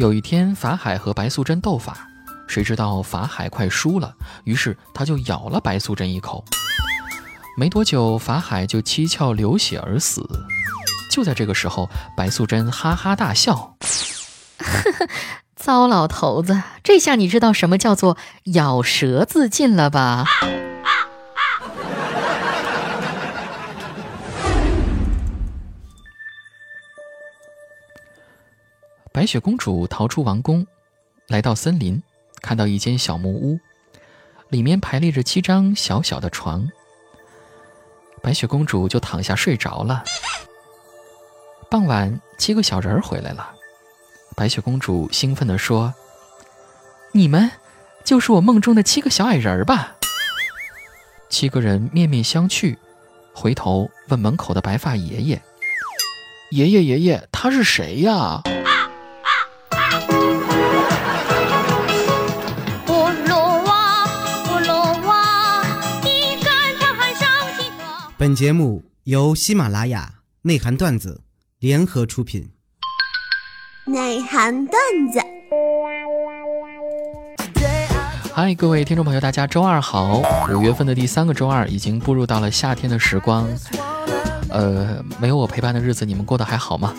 有一天，法海和白素贞斗法，谁知道法海快输了，于是他就咬了白素贞一口。没多久，法海就七窍流血而死。就在这个时候，白素贞哈哈大笑：“ 糟老头子，这下你知道什么叫做咬舌自尽了吧？”白雪公主逃出王宫，来到森林，看到一间小木屋，里面排列着七张小小的床。白雪公主就躺下睡着了。傍晚，七个小人儿回来了，白雪公主兴奋地说：“你们就是我梦中的七个小矮人吧？”七个人面面相觑，回头问门口的白发爷爷：“爷爷爷爷，他是谁呀？”本节目由喜马拉雅内涵段子联合出品。内涵段子。嗨，各位听众朋友，大家周二好！五月份的第三个周二，已经步入到了夏天的时光。呃，没有我陪伴的日子，你们过得还好吗？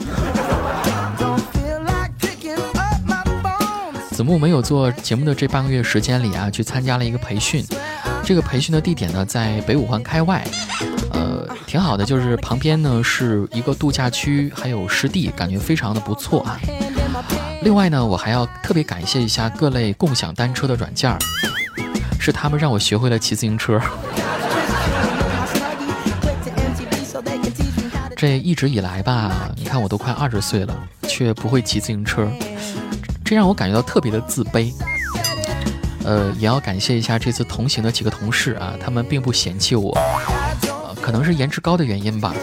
子木没有做节目的这半个月时间里啊，去参加了一个培训。这个培训的地点呢，在北五环开外，呃，挺好的，就是旁边呢是一个度假区，还有湿地，感觉非常的不错啊。另外呢，我还要特别感谢一下各类共享单车的软件儿，是他们让我学会了骑自行车。这一直以来吧，你看我都快二十岁了，却不会骑自行车，这让我感觉到特别的自卑。呃，也要感谢一下这次同行的几个同事啊，他们并不嫌弃我，可能是颜值高的原因吧。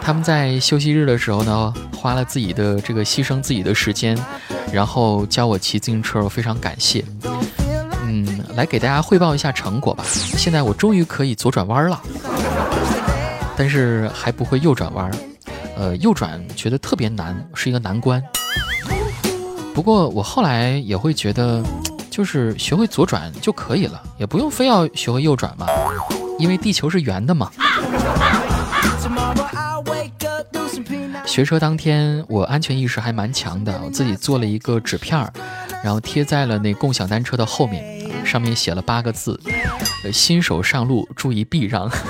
他们在休息日的时候呢，花了自己的这个牺牲自己的时间，然后教我骑自行车，我非常感谢。嗯，来给大家汇报一下成果吧。现在我终于可以左转弯了，但是还不会右转弯，呃，右转觉得特别难，是一个难关。不过我后来也会觉得。就是学会左转就可以了，也不用非要学会右转嘛，因为地球是圆的嘛。学车当天，我安全意识还蛮强的，我自己做了一个纸片儿，然后贴在了那共享单车的后面，上面写了八个字：新手上路注意避让。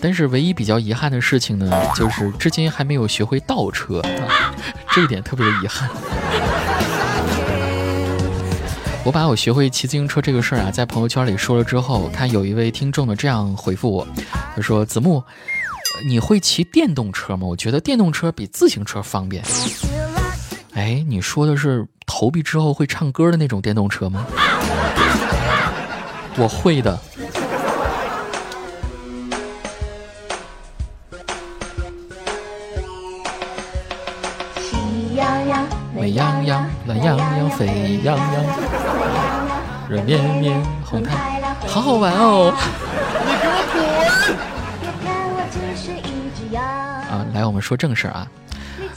但是唯一比较遗憾的事情呢，就是至今还没有学会倒车，这一点特别的遗憾。我把我学会骑自行车这个事儿啊，在朋友圈里说了之后，看有一位听众呢这样回复我，他说：“子木，你会骑电动车吗？我觉得电动车比自行车方便。”哎，你说的是投币之后会唱歌的那种电动车吗？我会的。美羊羊，懒羊羊，沸羊羊，热绵绵，红太，好好玩哦！你给我滚！啊，来，我们说正事儿啊。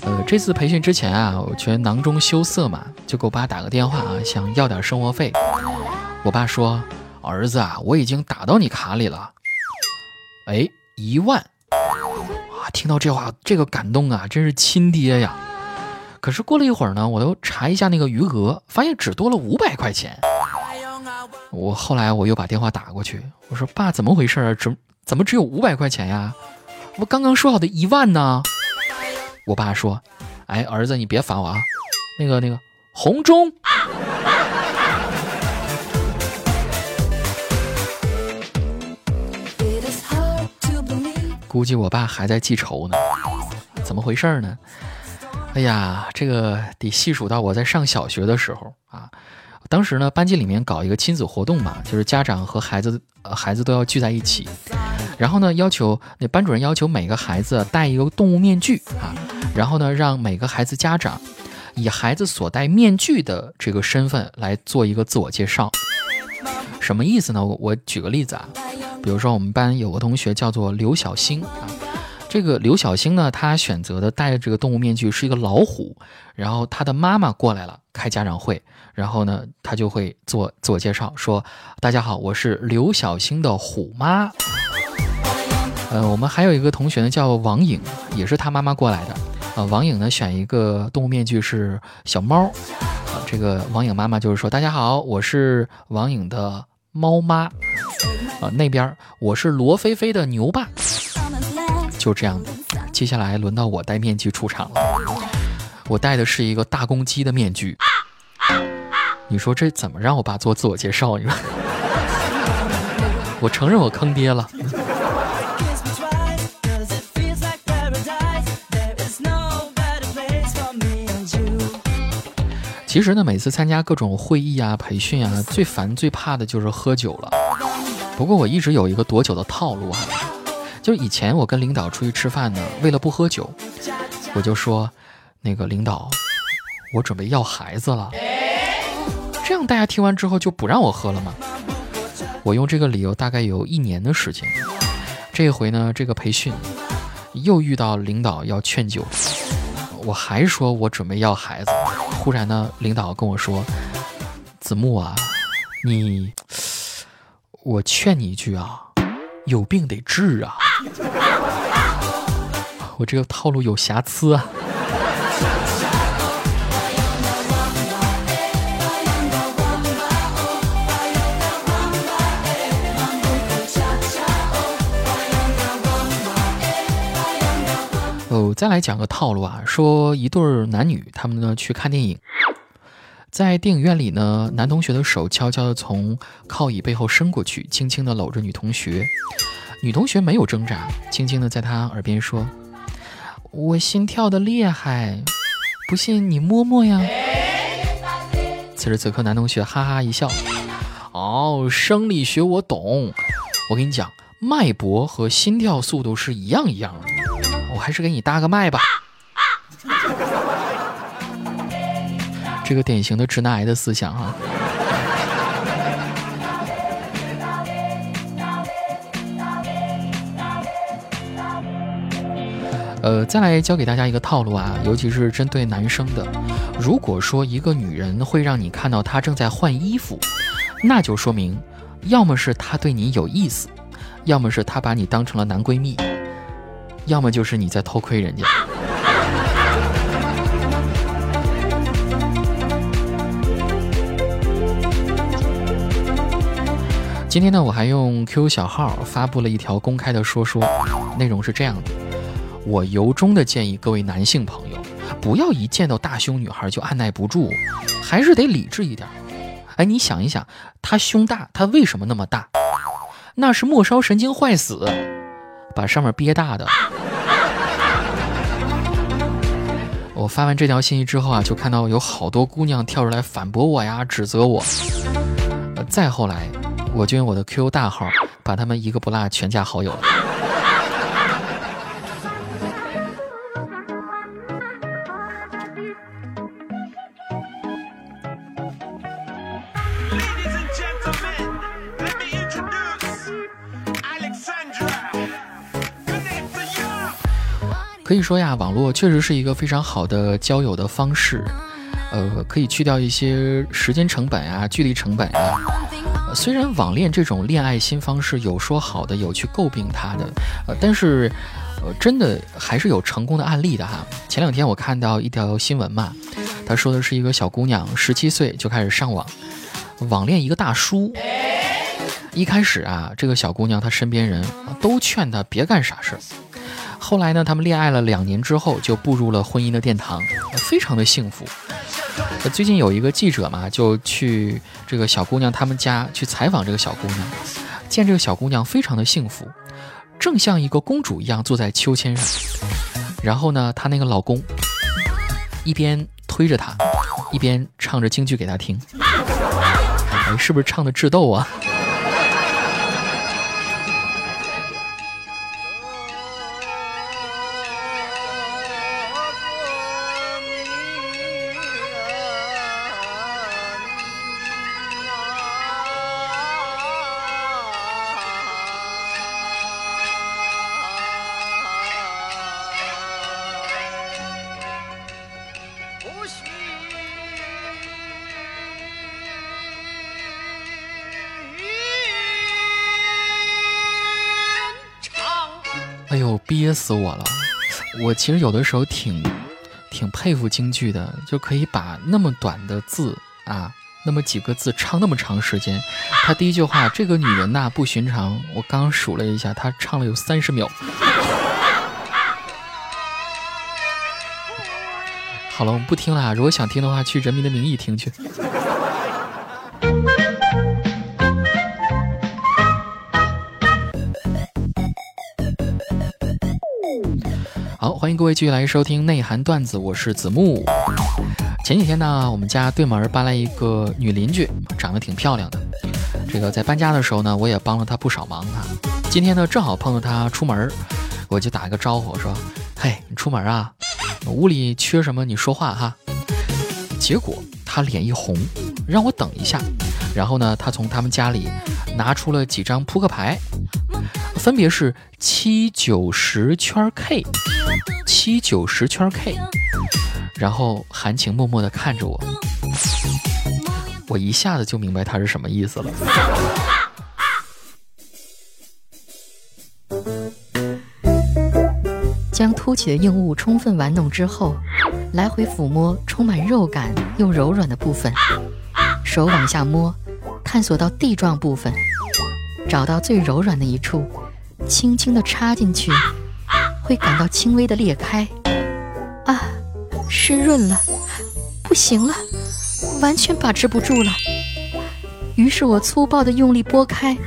呃，这次培训之前啊，我觉得囊中羞涩嘛，就给我爸打个电话啊，想要点生活费。我爸说：“儿子啊，我已经打到你卡里了。”哎，一万！啊，听到这话，这个感动啊，真是亲爹呀！可是过了一会儿呢，我又查一下那个余额，发现只多了五百块钱。我后来我又把电话打过去，我说：“爸，怎么回事啊？怎怎么只有五百块钱呀？我刚刚说好的一万呢？”我爸说：“哎，儿子，你别烦我啊。那个那个红中，估计我爸还在记仇呢。怎么回事呢？”哎呀，这个得细数到我在上小学的时候啊。当时呢，班级里面搞一个亲子活动嘛，就是家长和孩子，孩子都要聚在一起。然后呢，要求那班主任要求每个孩子戴一个动物面具啊，然后呢，让每个孩子家长以孩子所戴面具的这个身份来做一个自我介绍。什么意思呢？我我举个例子啊，比如说我们班有个同学叫做刘小星啊。这个刘晓星呢，他选择的戴这个动物面具是一个老虎，然后他的妈妈过来了开家长会，然后呢，他就会做自我介绍，说：“大家好，我是刘晓星的虎妈。”呃，我们还有一个同学呢，叫王颖，也是他妈妈过来的。啊，王颖呢选一个动物面具是小猫，啊，这个王颖妈妈就是说：“大家好，我是王颖的猫妈。”啊，那边我是罗菲菲的牛爸。就这样的，接下来轮到我戴面具出场了。我戴的是一个大公鸡的面具。你说这怎么让我爸做自我介绍？你说，我承认我坑爹了。其实呢，每次参加各种会议啊、培训啊，最烦、最怕的就是喝酒了。不过我一直有一个躲酒的套路啊，就是以前我跟领导出去吃饭呢，为了不喝酒，我就说，那个领导，我准备要孩子了。这样大家听完之后就不让我喝了吗？我用这个理由大概有一年的时间。这回呢，这个培训又遇到领导要劝酒。我还说我准备要孩子，忽然呢，领导跟我说：“子木啊，你，我劝你一句啊，有病得治啊。”我这个套路有瑕疵啊。哦，再来讲个套路啊，说一对男女，他们呢去看电影，在电影院里呢，男同学的手悄悄地从靠椅背后伸过去，轻轻地搂着女同学，女同学没有挣扎，轻轻地在他耳边说：“我心跳的厉害，不信你摸摸呀。”此时此刻，男同学哈哈一笑：“哦，生理学我懂，我跟你讲，脉搏和心跳速度是一样一样的。”我还是给你搭个脉吧。这个典型的直男癌的思想哈。呃，再来教给大家一个套路啊，尤其是针对男生的。如果说一个女人会让你看到她正在换衣服，那就说明，要么是她对你有意思，要么是她把你当成了男闺蜜。要么就是你在偷窥人家。今天呢，我还用 QQ 小号发布了一条公开的说说，内容是这样的：我由衷的建议各位男性朋友，不要一见到大胸女孩就按耐不住，还是得理智一点。哎，你想一想，她胸大，她为什么那么大？那是末梢神经坏死。把上面憋大的。我发完这条信息之后啊，就看到有好多姑娘跳出来反驳我呀，指责我。再后来，我就用我的 QQ 大号把他们一个不落全加好友了。可以说呀，网络确实是一个非常好的交友的方式，呃，可以去掉一些时间成本啊、距离成本啊。虽然网恋这种恋爱新方式有说好的，有去诟病他的，呃，但是，呃，真的还是有成功的案例的哈。前两天我看到一条新闻嘛，他说的是一个小姑娘十七岁就开始上网，网恋一个大叔。一开始啊，这个小姑娘她身边人都劝她别干傻事儿。后来呢，他们恋爱了两年之后，就步入了婚姻的殿堂，非常的幸福。最近有一个记者嘛，就去这个小姑娘他们家去采访这个小姑娘，见这个小姑娘非常的幸福，正像一个公主一样坐在秋千上。然后呢，她那个老公一边推着她，一边唱着京剧给她听，哎，是不是唱的智斗啊？哎呦，憋死我了！我其实有的时候挺挺佩服京剧的，就可以把那么短的字啊，那么几个字唱那么长时间。他第一句话，这个女人呐不寻常，我刚数了一下，她唱了有三十秒。好了，我们不听了。如果想听的话，去《人民的名义》听去。好，欢迎各位继续来收听内涵段子，我是子木。前几天呢，我们家对门搬来一个女邻居，长得挺漂亮的。这个在搬家的时候呢，我也帮了她不少忙啊。今天呢，正好碰到她出门，我就打一个招呼说：“嘿，你出门啊？屋里缺什么你说话哈。”结果她脸一红，让我等一下。然后呢，她从他们家里拿出了几张扑克牌。分别是七九十圈 K，七九十圈 K，然后含情脉脉地看着我，我一下子就明白他是什么意思了。将凸起的硬物充分玩弄之后，来回抚摸充满肉感又柔软的部分，手往下摸，探索到地状部分，找到最柔软的一处。轻轻地插进去，会感到轻微的裂开。啊，湿润了，不行了，完全把持不住了。于是我粗暴地用力拨开，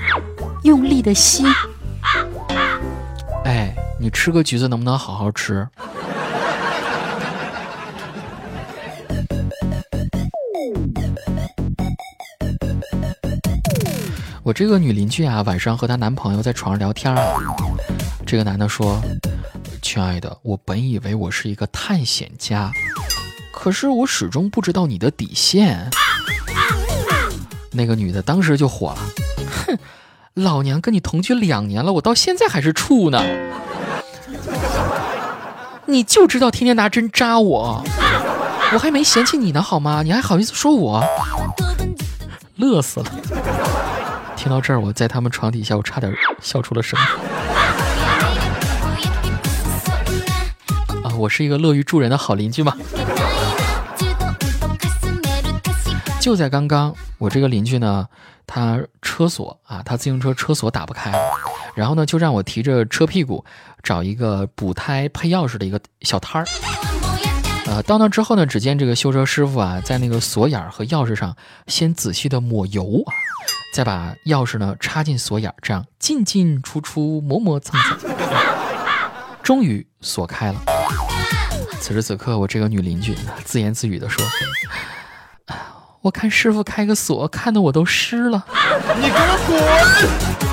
用力地吸。哎，你吃个橘子能不能好好吃？我这个女邻居啊，晚上和她男朋友在床上聊天啊。这个男的说：“亲爱的，我本以为我是一个探险家，可是我始终不知道你的底线。”那个女的当时就火了：“哼，老娘跟你同居两年了，我到现在还是处呢，你就知道天天拿针扎我，我还没嫌弃你呢，好吗？你还好意思说我？乐死了。”听到这儿，我在他们床底下，我差点笑出了声。啊，我是一个乐于助人的好邻居嘛。就在刚刚，我这个邻居呢，他车锁啊，他自行车车锁打不开，然后呢，就让我提着车屁股找一个补胎配钥匙的一个小摊儿。呃，到那之后呢，只见这个修车师傅啊，在那个锁眼和钥匙上先仔细的抹油。再把钥匙呢插进锁眼，这样进进出出磨磨蹭蹭，终于锁开了。此时此刻，我这个女邻居自言自语地说：“我看师傅开个锁，看得我都湿了。”你给我滚！